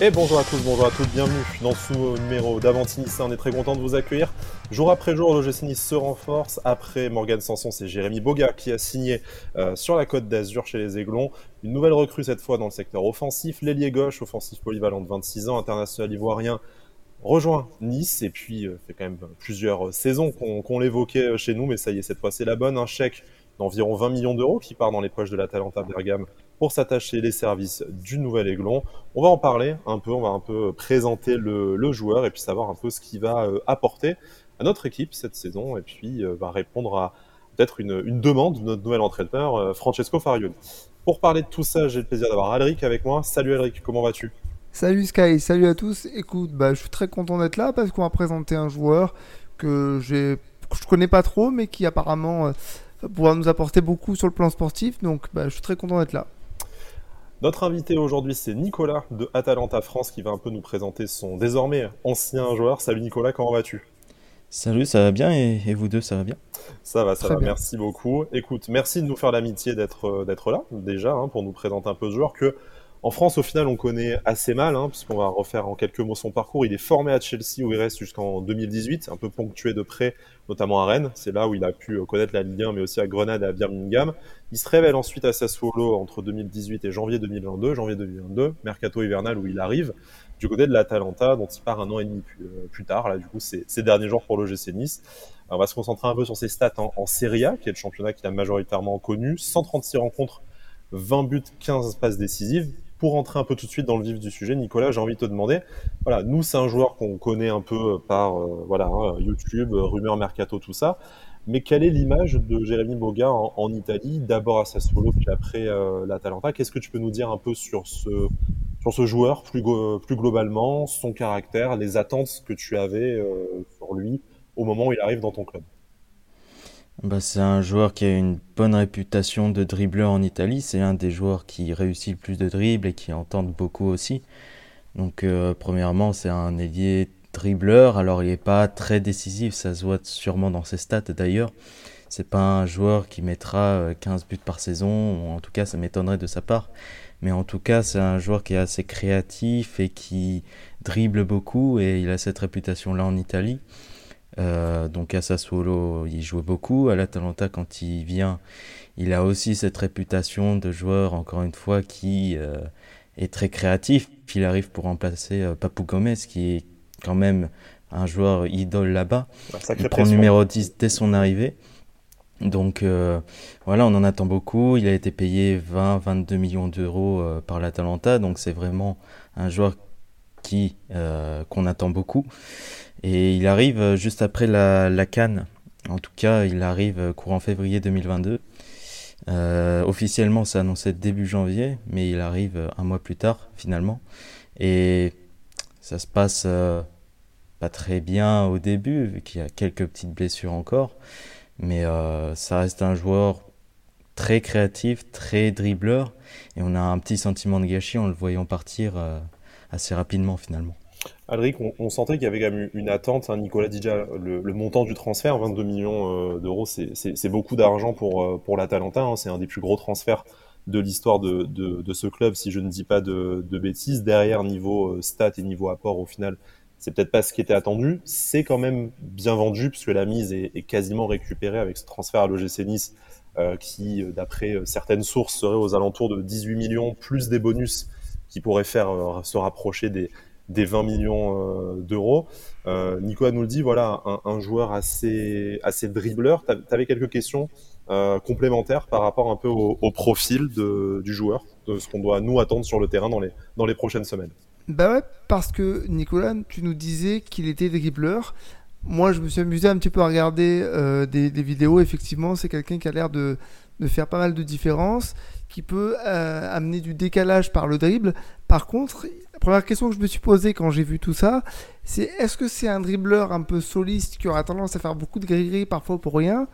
Et bonjour à tous, bonjour à toutes, bienvenue dans ce numéro d'Avantini. On est très content de vous accueillir. Jour après jour, le GC Nice se renforce. Après Morgan Sanson, c'est Jérémy Boga qui a signé euh, sur la côte d'Azur chez les Aiglons. Une nouvelle recrue cette fois dans le secteur offensif. L'ailier gauche, offensif polyvalent de 26 ans, international ivoirien, rejoint Nice. Et puis, euh, fait quand même plusieurs saisons qu'on l'évoquait euh, chez nous, mais ça y est, cette fois c'est la bonne. Un chèque d'environ 20 millions d'euros qui part dans les poches de la Talenta Bergame pour s'attacher les services du nouvel Aiglon. On va en parler un peu, on va un peu présenter le, joueur et puis savoir un peu ce qu'il va euh, apporter à notre équipe cette saison et puis euh, va répondre à peut-être une, demande de notre nouvel entraîneur euh, Francesco Farioli. Pour parler de tout ça, j'ai le plaisir d'avoir Alric avec moi. Salut Alric, comment vas-tu? Salut Sky, salut à tous. Écoute, bah, je suis très content d'être là parce qu'on va présenter un joueur que je connais pas trop, mais qui apparemment va pouvoir nous apporter beaucoup sur le plan sportif. Donc, bah, je suis très content d'être là. Notre invité aujourd'hui, c'est Nicolas de Atalanta France qui va un peu nous présenter son désormais ancien joueur. Salut Nicolas, comment vas-tu? Salut, ça va bien et, vous deux, ça va bien? Ça va, ça va, merci beaucoup. Écoute, merci de nous faire l'amitié d'être euh, d'être là déjà hein, pour nous présenter un peu ce joueur que en France, au final, on connaît assez mal, hein, puisqu'on va refaire en quelques mots son parcours. Il est formé à Chelsea où il reste jusqu'en 2018, un peu ponctué de près, notamment à Rennes. C'est là où il a pu connaître la Ligue 1, mais aussi à Grenade et à Birmingham. Il se révèle ensuite à Sassuolo entre 2018 et janvier 2022, janvier 2022, mercato hivernal où il arrive du côté de l'Atalanta, dont il part un an et demi plus, euh, tard. Là, du coup, c'est ces derniers jours pour le GC Nice. on va se concentrer un peu sur ses stats en Serie A, qui est le championnat qu'il a majoritairement connu. 136 rencontres, 20 buts, 15 passes décisives pour rentrer un peu tout de suite dans le vif du sujet, Nicolas, j'ai envie de te demander, voilà, nous c'est un joueur qu'on connaît un peu par euh, voilà hein, YouTube, rumeurs mercato, tout ça, mais quelle est l'image de Jérémy Boga en, Italie, d'abord à Sassuolo puis après euh, l'Atalanta? Qu'est-ce que tu peux nous dire un peu sur ce joueur plus plus globalement, son caractère, les attentes que tu avais euh, sur lui au moment où il arrive dans ton club? Bah, c'est un joueur qui a une bonne réputation de dribbleur en Italie. C'est un des joueurs qui réussit le plus de dribbles et qui en tente beaucoup aussi. Donc, euh, premièrement, c'est un ailier dribbleur. Alors, il n'est pas très décisif. Ça se voit sûrement dans ses stats d'ailleurs. C'est pas un joueur qui mettra 15 euh, buts par saison. en tout cas, ça m'étonnerait de sa part. Mais en tout cas, c'est un joueur qui est assez créatif et qui dribble beaucoup. Et il a cette réputation-là en Italie. Euh, donc à Sassuolo, il joue beaucoup. À l'Atalanta, quand il vient, il a aussi cette réputation de joueur, encore une fois, qui euh, est très créatif. Il arrive pour remplacer euh, Papou Gomez, qui est quand même un joueur idole là-bas. Il prend numéro 10 dès son arrivée. Donc voilà, on en attend beaucoup. Il a été payé 20-22 millions d'euros par l'Atalanta, donc c'est vraiment un joueur qui qu'on attend beaucoup. Et il arrive euh, juste après la, la Cannes. En tout cas, il arrive euh, courant février 2022. Euh, officiellement, c'est annoncé début janvier, mais il arrive euh, un mois plus tard, finalement. Et ça se passe pas très bien au début, vu qu'il y a quelques petites blessures encore. Mais ça reste un joueur très créatif, très dribbleur. Et on a un petit sentiment de gâchis en le voyant partir assez rapidement, finalement. Alric, on, sentait qu'il y avait quand même une attente. Hein. Nicolas déjà le, montant du transfert, 22 millions euh, d'euros, c'est beaucoup d'argent pour, euh, pour l'Atalanta. Hein. C'est un des plus gros transferts de l'histoire de, ce club, si je ne dis pas de, bêtises. Derrière, niveau euh, stats et niveau apport, au final, c'est peut-être pas ce qui était attendu. C'est quand même bien vendu, puisque la mise est, est quasiment récupérée avec ce transfert à l'OGC Nice, qui, d'après certaines sources, serait aux alentours de 18 millions, plus des bonus qui pourraient faire se rapprocher des des 20 millions euh, d'euros. Euh, Nico nous le dit, voilà, un, joueur assez, assez dribbleur. Tu avais quelques questions euh, complémentaires par rapport un peu au, profil du joueur, de ce qu'on doit nous attendre sur le terrain dans les, dans les prochaines semaines. Bah ouais, parce que Nicolas, tu nous disais qu'il était dribbleur. Moi, je me suis amusé un petit peu à regarder des, vidéos. Effectivement, c'est quelqu'un qui a l'air de, de, faire pas mal de différences, qui peut amener du décalage par le dribble. Par contre, première question que je me suis posée quand j'ai vu tout ça, c'est est-ce que c'est un dribbleur un peu soliste qui aura tendance à faire beaucoup de gris parfois pour rien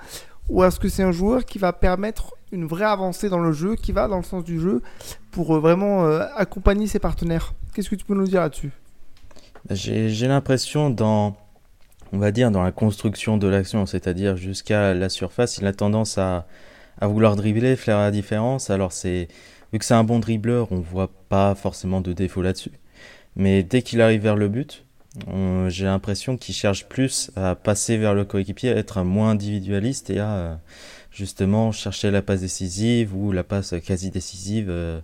ou est-ce que c'est un joueur qui va permettre une vraie avancée dans le jeu, qui va dans le sens du jeu pour euh, vraiment euh, accompagner ses partenaires? Qu'est-ce que tu peux nous dire là-dessus? J'ai l'impression dans, on va dire, dans la construction de l'action, c'est-à-dire jusqu'à la surface, il a tendance à, à vouloir dribbler, faire la différence. Alors c'est vu que c'est un bon dribbleur, on voit pas forcément de défaut là-dessus. Mais dès qu'il arrive vers le but, j'ai l'impression qu'il cherche plus à passer vers le coéquipier, à être moins individualiste et à justement chercher la passe décisive ou la passe quasi décisive euh,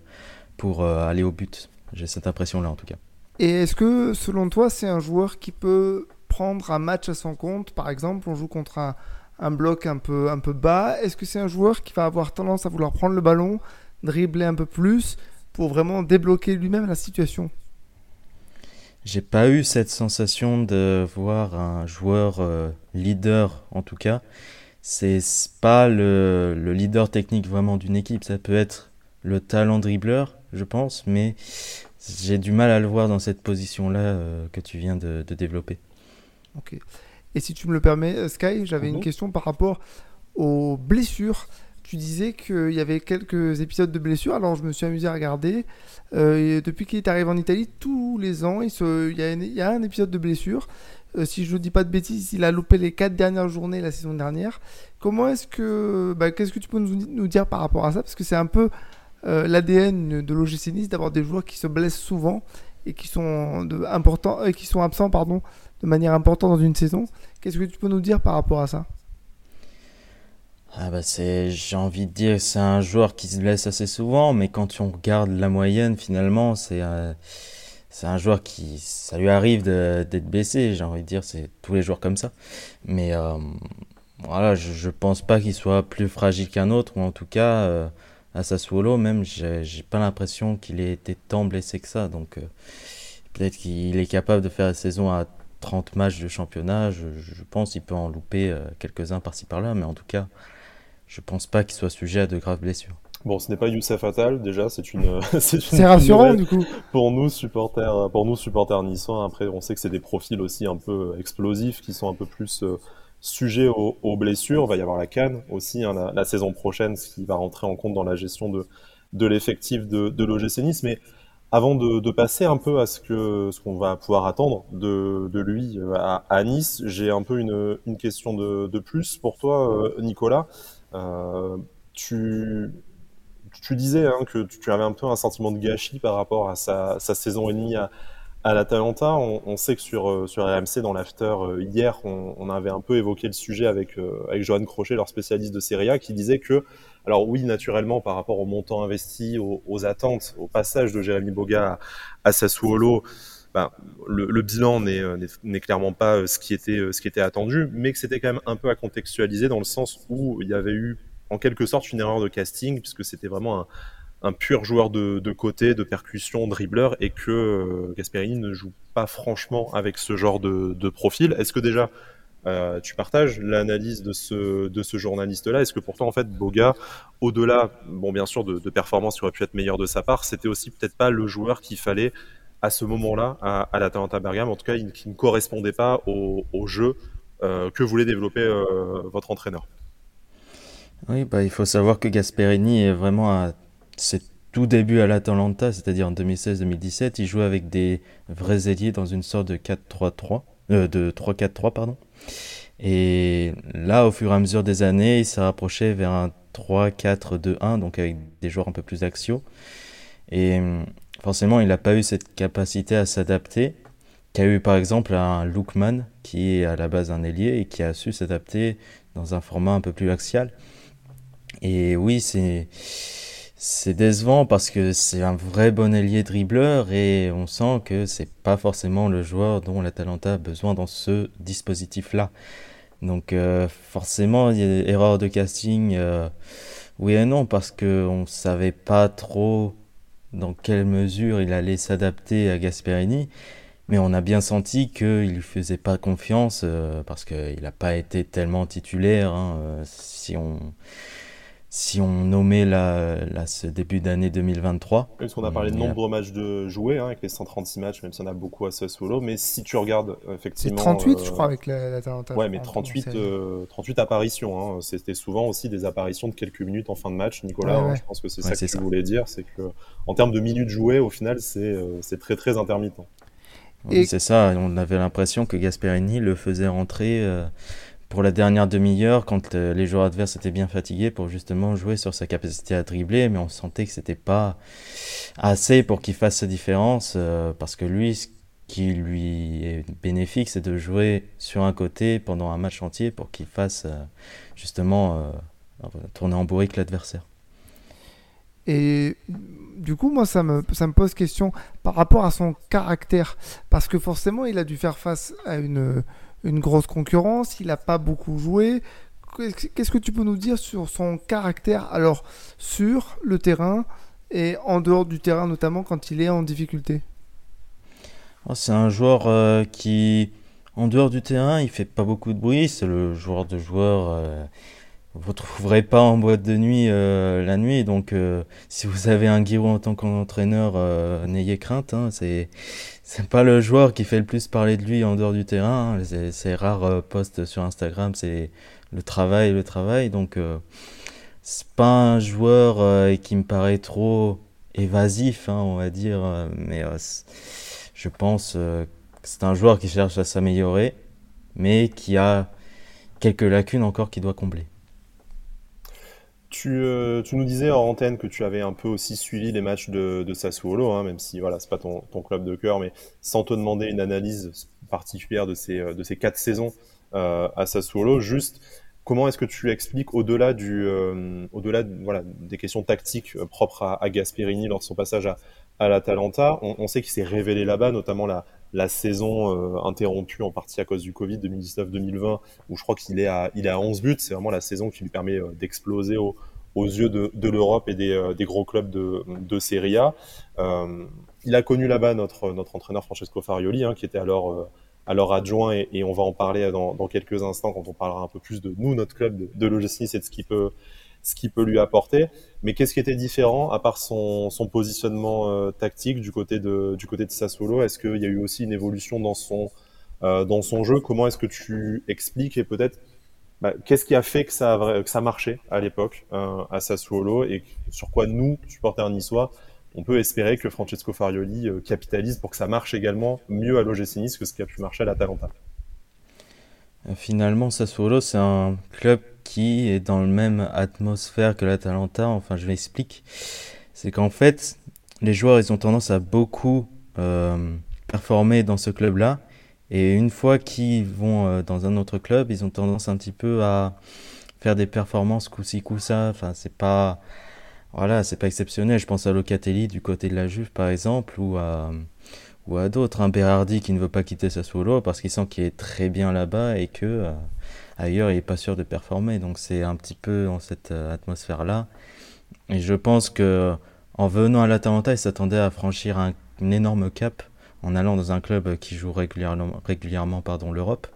pour euh, aller au but. J'ai cette impression-là en tout cas. Et est-ce que selon toi, c'est un joueur qui peut prendre un match à son compte? Par exemple, on joue contre un, un bloc un peu, un peu bas. Est-ce que c'est un joueur qui va avoir tendance à vouloir prendre le ballon, dribbler un peu plus pour vraiment débloquer lui-même la situation? J'ai pas eu cette sensation de voir un joueur euh, leader, en tout cas. C'est pas le, le, leader technique vraiment d'une équipe. Ça peut être le talent dribbleur, je pense, mais j'ai du mal à le voir dans cette position-là euh, que tu viens de, de, développer. Ok. Et si tu me le permets, euh, Sky, j'avais une mhm. question par rapport aux blessures tu disais qu'il y avait quelques épisodes de blessures, alors je me suis amusé à regarder. Euh, depuis qu'il est arrivé en Italie, tous les ans, il, y, a un épisode de blessure. Euh, si je ne dis pas de bêtises, il a loupé les quatre dernières journées la saison dernière. Comment est-ce que. Bah, qu'est-ce que tu peux nous, dire par rapport à ça? Parce que c'est un peu euh, l'ADN de l'OGC Nice d'avoir des joueurs qui se blessent souvent et qui sont, importants, qui sont absents pardon, de manière importante dans une saison. Qu'est-ce que tu peux nous dire par rapport à ça? Ah bah c'est, j'ai envie de dire, c'est un joueur qui se blesse assez souvent, mais quand on regarde la moyenne, finalement, c'est un, c'est un joueur qui, ça lui arrive d'être blessé. J'ai envie de dire, c'est tous les joueurs comme ça. Mais euh, voilà, je, je pense pas qu'il soit plus fragile qu'un autre, ou en tout cas, euh, à Sassuolo, même, j'ai, pas l'impression qu'il ait été tant blessé que ça. Donc, euh, peut-être qu'il est capable de faire la saison à 30 matchs de championnat. Je, je pense qu'il peut en louper quelques-uns par-ci par-là, mais en tout cas, je pense pas qu'il soit sujet à de graves blessures. Bon, ce n'est pas Youssef Attal, déjà, c'est une. c'est rassurant, du coup. Pour nous, supporters, pour nous, supporters niçois, après, on sait que c'est des profils aussi un peu explosifs, qui sont un peu plus euh, sujets aux, blessures. Il va y avoir la Cannes aussi, hein, la, saison prochaine, ce qui va rentrer en compte dans la gestion de, de l'effectif de, de l'OGC Nice. Mais avant de, passer un peu à ce que ce qu'on va pouvoir attendre de, de lui euh, à, à Nice, j'ai un peu une, une question de, de plus pour toi, euh, Nicolas. Euh, tu, tu disais hein, que tu avais un peu un sentiment de gâchis par rapport à sa, saison et demie à, à l'Atalanta. On, on, sait que sur, euh, sur RMC, dans l'after, euh, hier, on, avait un peu évoqué le sujet avec, avec Johan Crochet, leur spécialiste de Serie A, qui disait que, alors oui, naturellement, par rapport au montant investi, aux, attentes, au passage de Jérémy Boga à, Sassuolo, ben, le, bilan n'est clairement pas euh, ce qui, était, euh, ce qui était attendu, mais que c'était quand même un peu à contextualiser dans le sens où il y avait eu en quelque sorte une erreur de casting, puisque c'était vraiment un, pur joueur de, côté, de percussion, dribbleur, et que euh, Gasperini ne joue pas franchement avec ce genre de, profil. Est-ce que déjà tu partages l'analyse de ce, journaliste-là? Est-ce que pourtant, en fait, Boga, au-delà, bon, bien sûr, de, de performances qui auraient pu être meilleures de sa part, c'était aussi peut-être pas le joueur qu'il fallait à ce moment-là à, à l'Atalanta Bergame, en tout cas, qui ne correspondait pas au, jeu euh, que voulait développer euh, votre entraîneur. Oui, bah, il faut savoir que Gasperini est vraiment à ses tout débuts à l'Atalanta, c'est-à-dire en 2016-2017, il jouait avec des vrais ailiers dans une sorte de 4-3-3, euh, de 3-4-3 pardon. Et là, au fur et à mesure des années, il s'est rapproché vers un 3-4-2-1, donc avec des joueurs un peu plus axiaux. Et forcément, il n'a pas eu cette capacité à s'adapter qu'a eu par exemple un Lookman, qui est à la base un ailier et qui a su s'adapter dans un format un peu plus axial. Et oui, c'est c'est décevant parce que c'est un vrai bon ailier dribbleur et on sent que c'est pas forcément le joueur dont l'Atalanta a besoin dans ce dispositif-là. Donc euh, forcément, il y a des erreurs de casting, euh, oui et non, parce qu'on savait pas trop dans quelle mesure il allait s'adapter à Gasperini, mais on a bien senti qu'il ne lui faisait pas confiance euh, parce qu'il n'a pas été tellement titulaire. Hein, si on si on nommait la, ce début d'année 2023. Parce qu'on a parlé de nombre de matchs de joués, hein, avec les 136 matchs, même si on a beaucoup à Sassuolo, mais si tu regardes effectivement... C'est 38, je crois, avec la, la Ouais, mais 38, 38 euh, apparitions. Hein. C'était souvent aussi des apparitions de quelques minutes en fin de match, Nicolas. Hein, je pense que c'est ça que tu voulais dire, c'est que en termes de minutes jouées, au final, c'est euh, très très intermittent. Et... C'est ça, on avait l'impression que Gasperini le faisait rentrer... Euh, pour la dernière demi-heure, quand euh, les joueurs adverses étaient bien fatigués, pour justement jouer sur sa capacité à dribbler, mais on sentait que c'était pas assez pour qu'il fasse sa différence, euh, parce que lui, ce qui lui est bénéfique, c'est de jouer sur un côté pendant un match entier pour qu'il fasse justement tourner en bourrique l'adversaire. Et du coup, moi, ça me, ça me pose question par rapport à son caractère. Parce que forcément, il a dû faire face à une, une grosse concurrence, il n'a pas beaucoup joué. Qu'est-ce que tu peux nous dire sur son caractère, alors sur le terrain et en dehors du terrain, notamment quand il est en difficulté? Oh, C'est un joueur euh, qui, en dehors du terrain, il fait pas beaucoup de bruit. C'est le joueur de joueur. Euh, vous ne trouverez pas en boîte de nuit euh, la nuit. Donc, euh, si vous avez un Giroud en tant qu'entraîneur, euh, n'ayez crainte. Hein, c'est c'est pas le joueur qui fait le plus parler de lui en dehors du terrain. Hein. Ces rares posts sur Instagram, c'est le travail, le travail. Donc, c'est pas un joueur qui me paraît trop évasif, hein, on va dire. mais je pense que c'est un joueur qui cherche à s'améliorer, mais qui a quelques lacunes encore qu'il doit combler. Euh, tu, nous disais en antenne que tu avais un peu aussi suivi les matchs de, Sassuolo, hein, même si voilà, c'est pas ton, club de cœur, mais sans te demander une analyse particulière de ces, de ces quatre saisons euh, à Sassuolo, juste comment est-ce que tu expliques au-delà du, euh, au-delà voilà, des questions tactiques propres à, Gasperini lors de son passage à, à l'Atalanta, on, on, sait qu'il s'est révélé là-bas, notamment la, la saison euh, interrompue en partie à cause du Covid 2019-2020, où je crois qu'il est à, il est à 11 buts. C'est vraiment la saison qui lui permet euh, d'exploser aux yeux de, de l'Europe et des, euh, des, gros clubs de, de Serie A. il a connu là-bas notre, notre entraîneur Francesco Farioli, hein, qui était alors alors adjoint et, et, on va en parler dans, dans, quelques instants quand on parlera un peu plus de nous, notre club de, de l'OGC et de ce qu'il peut, ce qu'il peut lui apporter. Mais qu'est-ce qui était différent à part son, positionnement euh, tactique du côté de du côté de Sassuolo? Est-ce qu'il y a eu aussi une évolution dans son euh, dans son jeu? Comment est-ce que tu expliques et peut-être bah, qu'est-ce qui a fait que ça que ça marchait à l'époque euh, à Sassuolo et sur quoi nous supporters niçois on peut espérer que Francesco Farioli capitalise pour que ça marche également mieux à l'OGC Nice que ce qui a pu marcher à l'Atalanta? Finalement, Sassuolo, c'est un club qui est dans le même atmosphère que l'Atalanta. Enfin, je l'explique. C'est qu'en fait, les joueurs, ils ont tendance à beaucoup euh, performer dans ce club-là. Et une fois qu'ils vont euh, dans un autre club, ils ont tendance un petit peu à faire des performances coup-ci, coup-ça. Enfin, c'est pas, voilà, c'est pas exceptionnel. Je pense à Locatelli du côté de la Juve, par exemple, ou à, ou à d'autres. Un Berardi qui ne veut pas quitter sa solo parce qu'il sent qu'il est très bien là-bas et que euh, ailleurs il est pas sûr de performer. Donc c'est un petit peu dans cette euh, atmosphère-là. Et je pense que en venant à l'Atalanta, il s'attendait à franchir un, énorme cap en allant dans un club qui joue régulièrement, régulièrement pardon, l'Europe.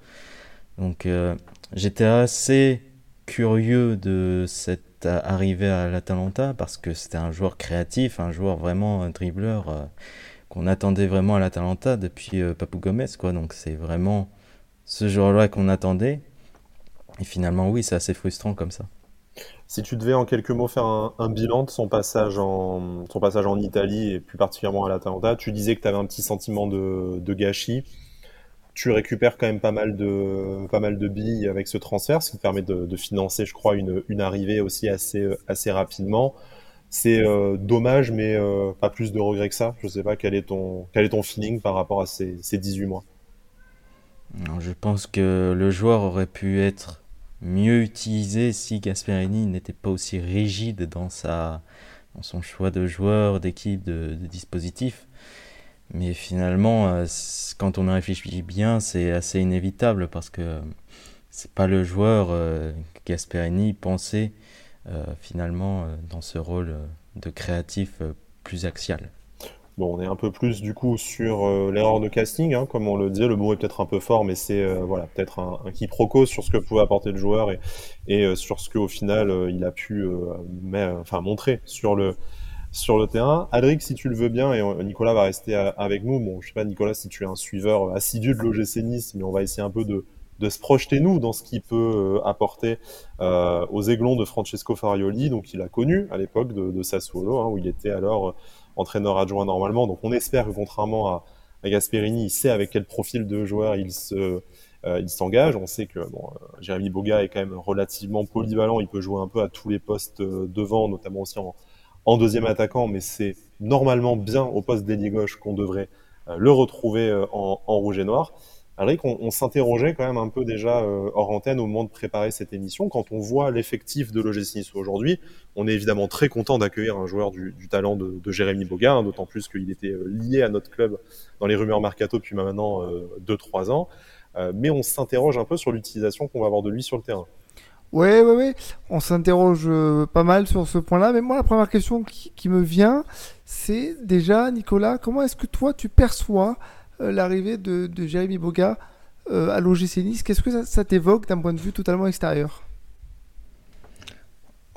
Donc euh, j'étais assez curieux de cette arrivée à l'Atalanta parce que c'était un joueur créatif, un joueur vraiment dribbleur qu'on attendait vraiment à l'Atalanta depuis euh, Papou Gomez, quoi. Donc c'est vraiment ce joueur-là qu'on attendait. Et finalement, oui, c'est assez frustrant comme ça. Si tu devais en quelques mots faire un, bilan de son passage, en, son passage en Italie et plus particulièrement à l'Atalanta, tu disais que tu avais un petit sentiment de, gâchis. Tu récupères quand même pas mal de, pas mal de billes avec ce transfert, ce qui te permet de, financer, je crois, une, une, arrivée aussi assez, assez rapidement. C'est euh, dommage, mais euh, pas plus de regrets que ça. Je sais pas quel est ton, quel est ton feeling par rapport à ces, ces 18 mois. je pense que le joueur aurait pu être mieux utilisé si Gasperini n'était pas aussi rigide dans, sa, dans son choix de joueur, d'équipe, de, dispositif. Mais finalement, euh, quand on réfléchit bien, c'est assez inévitable parce que c'est pas le joueur Gasperini pensait finalement euh, dans ce rôle euh, de créatif plus axial. Bon, on est un peu plus du coup sur l'erreur de casting, hein, comme on le disait. Le mot est peut-être un peu fort, mais c'est voilà peut-être un, un, quiproquo sur ce que pouvait apporter le joueur et, sur ce qu'au final il a pu enfin montrer sur le sur le terrain. Adric, si tu le veux bien, et Nicolas va rester avec nous. Bon, je sais pas Nicolas si tu es un suiveur assidu de l'OGC Nice, mais on va essayer un peu de de se projeter nous dans ce qu'il peut euh, apporter euh, aux aiglons de Francesco Farioli, donc il a connu à l'époque de, de, Sassuolo, hein, où il était alors euh, entraîneur adjoint normalement. Donc on espère que contrairement à, à Gasperini, il sait avec quel profil de joueur il se il s'engage. On sait que bon, Jérémy Boga est quand même relativement polyvalent. Il peut jouer un peu à tous les postes devant, notamment aussi en, en deuxième attaquant, mais c'est normalement bien au poste d'ailier gauche qu'on devrait le retrouver en, en, rouge et noir. Alric, on, s'interrogeait quand même un peu déjà hors antenne au moment de préparer cette émission. Quand on voit l'effectif de l'OGC aujourd'hui, on est évidemment très content d'accueillir un joueur du, talent de, Jérémy Boga, hein, d'autant plus qu'il était lié à notre club dans les rumeurs mercato depuis maintenant 2-3 ans. mais on s'interroge un peu sur l'utilisation qu'on va avoir de lui sur le terrain. Ouais, ouais, ouais. On s'interroge euh, pas mal sur ce point-là. Mais moi, la première question qui, me vient, c'est déjà, Nicolas, comment est-ce que toi, tu perçois euh, l'arrivée de, de, Jérémy Boga euh, à l'OGC Nice Qu'est-ce que ça, t'évoque d'un point de vue totalement extérieur?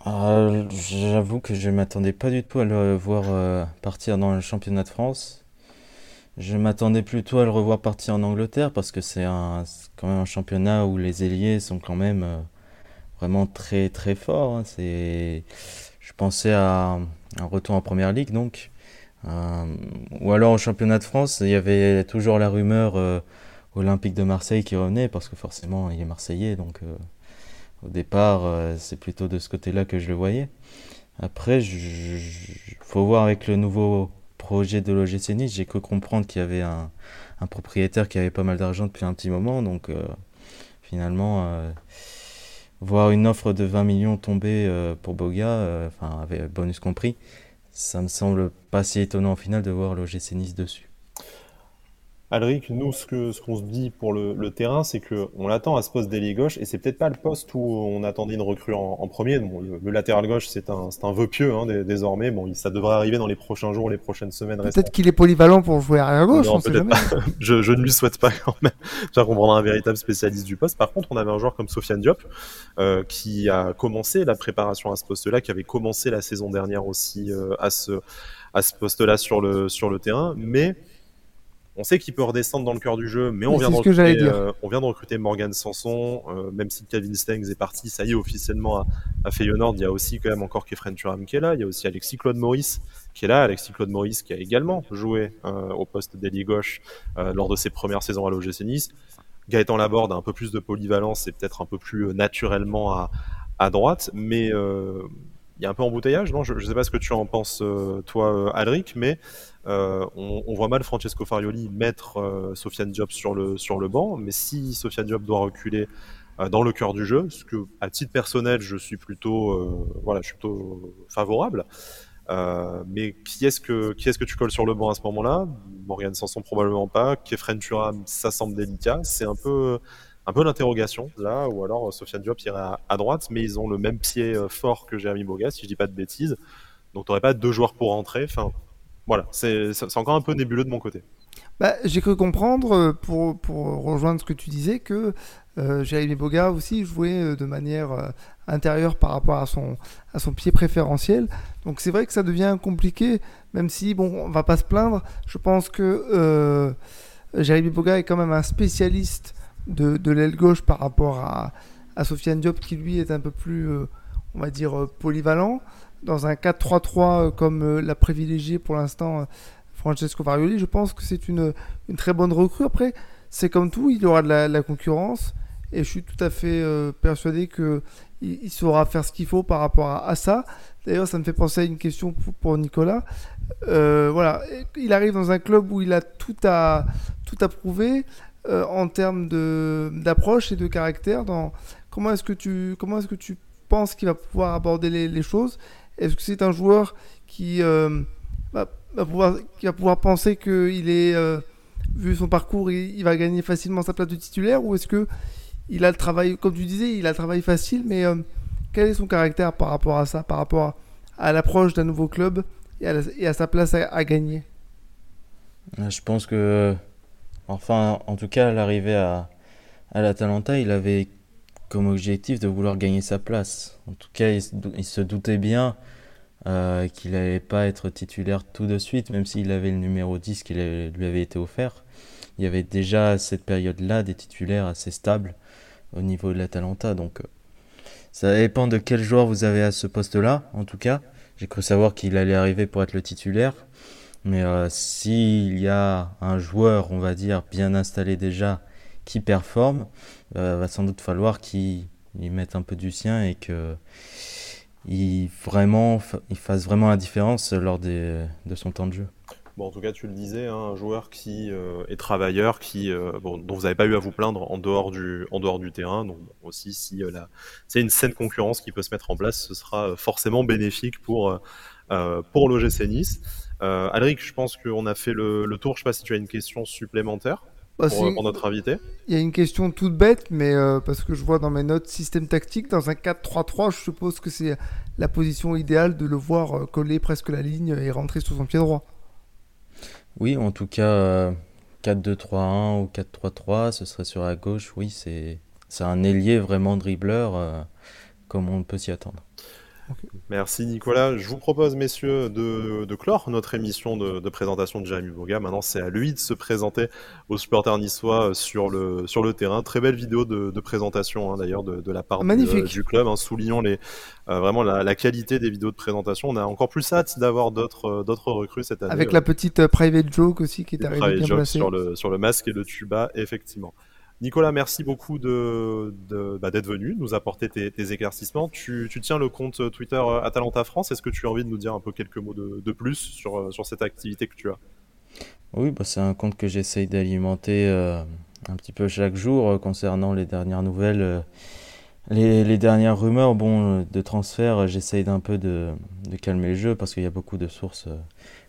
J'avoue que je ne m'attendais pas du tout à le voir partir dans le championnat de France. Je m'attendais plutôt à le revoir partir en Angleterre parce que c'est quand même un championnat où les ailiers sont quand même vraiment très très fort. Hein. Je pensais à un retour en première ligue donc, euh, ou alors au championnat de France. Il y avait toujours la rumeur euh, olympique de Marseille qui revenait parce que forcément il est marseillais donc euh, au départ c'est plutôt de ce côté-là que je le voyais. Après, il faut voir avec le nouveau projet de l'OGC Nice, j'ai cru comprendre qu'il y avait un, propriétaire qui avait pas mal d'argent depuis un petit moment, donc finalement voir une offre de 20 millions tomber euh, pour Boga, euh, enfin avec bonus compris, ça me semble pas si étonnant au final de voir l'OGC Nice dessus. Alric, nous, ce qu'on ce qu'on se dit pour le, le terrain, c'est qu'on l'attend à ce poste d'ailier gauche, et c'est peut-être pas le poste où on attendait une recrue en, en premier. Bon, le, latéral gauche, c'est un, un vœu pieux hein, désormais. Bon, ça devrait arriver dans les prochains jours, les prochaines semaines. Peut-être qu'il est polyvalent pour jouer arrière gauche. Non, peut-être pas. je, je, ne lui souhaite pas quand même. J'espère qu'on prendra un véritable spécialiste du poste. Par contre, on avait un joueur comme Sofiane Diop euh, qui a commencé la préparation à ce poste-là, qui avait commencé la saison dernière aussi euh, à ce à ce poste-là sur le sur le terrain, mais on sait qu'il peut redescendre dans le cœur du jeu, mais on, vient de, recruter, euh, on vient de recruter Morgan Sanson, euh, même si Kevin Stengs est parti, ça y est, officiellement à, à Feyenoord, il y a aussi quand même encore Kefren Turam qui est là, il y a aussi Alexis Claude Maurice qui est là, Alexis Claude Maurice qui a également joué euh, au poste d'ailier gauche lors de ses premières saisons à l'OGC Nice. Gaëtan Laborde a un peu plus de polyvalence et peut-être un peu plus naturellement à, à droite, mais il y a un peu embouteillage, non? Je, ne sais pas ce que tu en penses, toi, Alric, mais euh, on, voit mal Francesco Farioli mettre euh, Sofiane Diop sur le, sur le banc, mais si Sofiane Diop doit reculer euh, dans le cœur du jeu, ce que à titre personnel je suis plutôt, euh, voilà, je suis plutôt favorable. mais qui est-ce que qui est-ce que tu colles sur le banc à ce moment-là? Morgan Sanson probablement pas. Kefren Turam, ça semble délicat. C'est un peu un peu l'interrogation là, ou alors Sofiane Diop irait à, à, droite, mais ils ont le même pied fort que Jérémy Boga, si je dis pas de bêtises. Donc t'aurais pas deux joueurs pour rentrer. Enfin, voilà, c'est encore un peu nébuleux de mon côté. Bah, J'ai cru comprendre, euh, pour, pour, rejoindre ce que tu disais, que euh, Jérémy Boga aussi jouait euh, de manière euh, intérieure par rapport à son, à son pied préférentiel. Donc c'est vrai que ça devient compliqué, même si, bon, on va pas se plaindre. Je pense que euh, Jérémy Boga est quand même un spécialiste de, l'aile gauche par rapport à, à Sofiane Diop, qui lui est un peu plus, on va dire, polyvalent dans un 4-3-3 euh, comme euh, l'a privilégié pour l'instant euh, Francesco Varioli, je pense que c'est une, une, très bonne recrue. Après, c'est comme tout, il y aura de la, concurrence et je suis tout à fait persuadé qu'il il saura faire ce qu'il faut par rapport à, ça. D'ailleurs, ça me fait penser à une question pour, Nicolas. voilà, il arrive dans un club où il a tout à, tout à prouver en termes d'approche et de caractère. Dans, comment est-ce que tu comment est-ce que tu penses qu'il va pouvoir aborder les, choses? Est-ce que c'est un joueur qui, euh, va, pouvoir, qui va pouvoir penser qu'il est, euh, vu son parcours, il, va gagner facilement sa place de titulaire? Ou est-ce que il a le travail, comme tu disais, il a le travail facile, mais euh, quel est son caractère par rapport à ça, par rapport à, l'approche d'un nouveau club et à, sa place à, gagner? Je pense que, enfin, en tout cas, à l'arrivée à, l'Atalanta, il avait comme objectif de vouloir gagner sa place. En tout cas, il, se doutait bien euh, qu'il n'allait pas être titulaire tout de suite, même s'il avait le numéro 10 qui lui avait été offert. Il y avait déjà à cette période-là des titulaires assez stables au niveau de l'Atalanta. Donc, euh, ça dépend de quel joueur vous avez à ce poste-là, en tout cas. J'ai cru savoir qu'il allait arriver pour être le titulaire. Mais euh, s'il y a un joueur, on va dire, bien installé déjà, qui performe, euh, va sans doute falloir qu'il mette un peu du sien et que il, vraiment, il fasse vraiment la différence lors de son temps de jeu. Bon, en tout cas, tu le disais, hein, un joueur qui euh, est travailleur, qui, euh, dont vous n'avez pas eu à vous plaindre en dehors du, en dehors du terrain. Donc aussi, si euh, c'est une saine concurrence qui peut se mettre en place, ce sera forcément bénéfique pour, pour l'OGC Nice. Alric, je pense qu'on a fait le, le tour. Je ne sais pas si tu as une question supplémentaire. Bah, pour, notre invité Il y a une question toute bête, mais parce que je vois dans mes notes système tactique, dans un 4-3-3, je suppose que c'est la position idéale de le voir coller presque la ligne et rentrer sur son pied droit. Oui, en tout cas, 4-2-3-1 euh, ou 4-3-3, ce serait sur la gauche. Oui, c'est un ailier vraiment dribbleur, euh, comme on peut s'y attendre. Merci Nicolas. Je vous propose, messieurs, de, clore notre émission de, présentation de Jérémy Boga. Maintenant, c'est à lui de se présenter aux supporters niçois sur le, sur le terrain. Très belle vidéo de, présentation, hein, d'ailleurs, de, la part du, club. Hein, soulignons les, euh, vraiment la, qualité des vidéos de présentation. On a encore plus hâte d'avoir d'autres euh, recrues cette année. Avec la petite euh, private joke aussi qui est arrivée bien placée. Sur le, sur le masque et le tuba, effectivement. Nicolas, merci beaucoup de, bah, d'être venu, nous apporter tes, éclaircissements. Tu, tiens le compte Twitter euh, Atalanta France. Est-ce que tu as envie de nous dire un peu quelques mots de, plus sur, euh, sur cette activité que tu as? Oui, bah, c'est un compte que j'essaye d'alimenter euh, un petit peu chaque jour concernant les dernières nouvelles. Les, dernières rumeurs bon, de transfert, j'essaye d'un peu de, calmer le jeu parce qu'il y a beaucoup de sources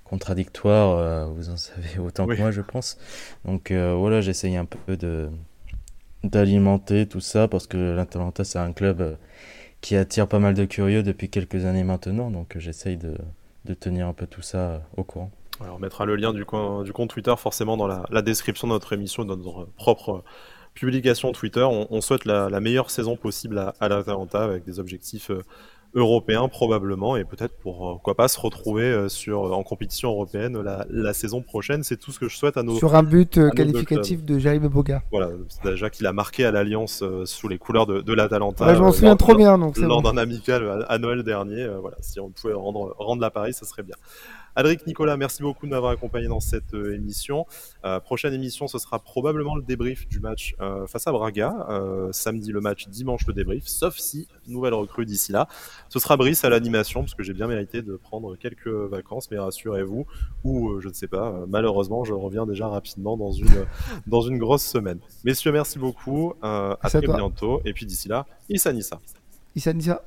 contradictoires, vous en savez autant que moi je pense. Donc voilà, j'essaye un peu de, d'alimenter tout ça parce que l'Atalanta c'est un club euh, qui attire pas mal de curieux depuis quelques années maintenant donc euh, j'essaye de, de, tenir un peu tout ça euh, au courant. on mettra le lien du, du compte Twitter forcément dans la, description de notre émission, de notre propre publication Twitter. On, souhaite la, meilleure saison possible à, à l'Atalanta avec des objectifs européen probablement et peut-être pour quoi pas se retrouver euh, sur en compétition européenne la, la saison prochaine. C'est tout ce que je souhaite à nos sur un but euh, qualificatif de Jaime Boga. Voilà, déjà qu'il a marqué à l'Alliance euh, sous les couleurs de, de l'Atalanta. je m'en souviens trop bien donc lors d'un amical à, Noël dernier. voilà, si on pouvait rendre rendre l'appareil, ça serait bien. Adric Nicolas, merci beaucoup de m'avoir accompagné dans cette euh, émission. Euh, prochaine émission, ce sera probablement le débrief du match euh, face à Braga. samedi le match, dimanche le débrief, sauf si nouvelle recrue d'ici là. Ce sera Brice à l'animation, parce que j'ai bien mérité de prendre quelques vacances, mais rassurez-vous, ou je ne sais pas, malheureusement, je reviens déjà rapidement dans une, dans une grosse semaine. Messieurs, merci beaucoup. à très bientôt. Et puis d'ici là, Issa Nissa. Issa Nissa.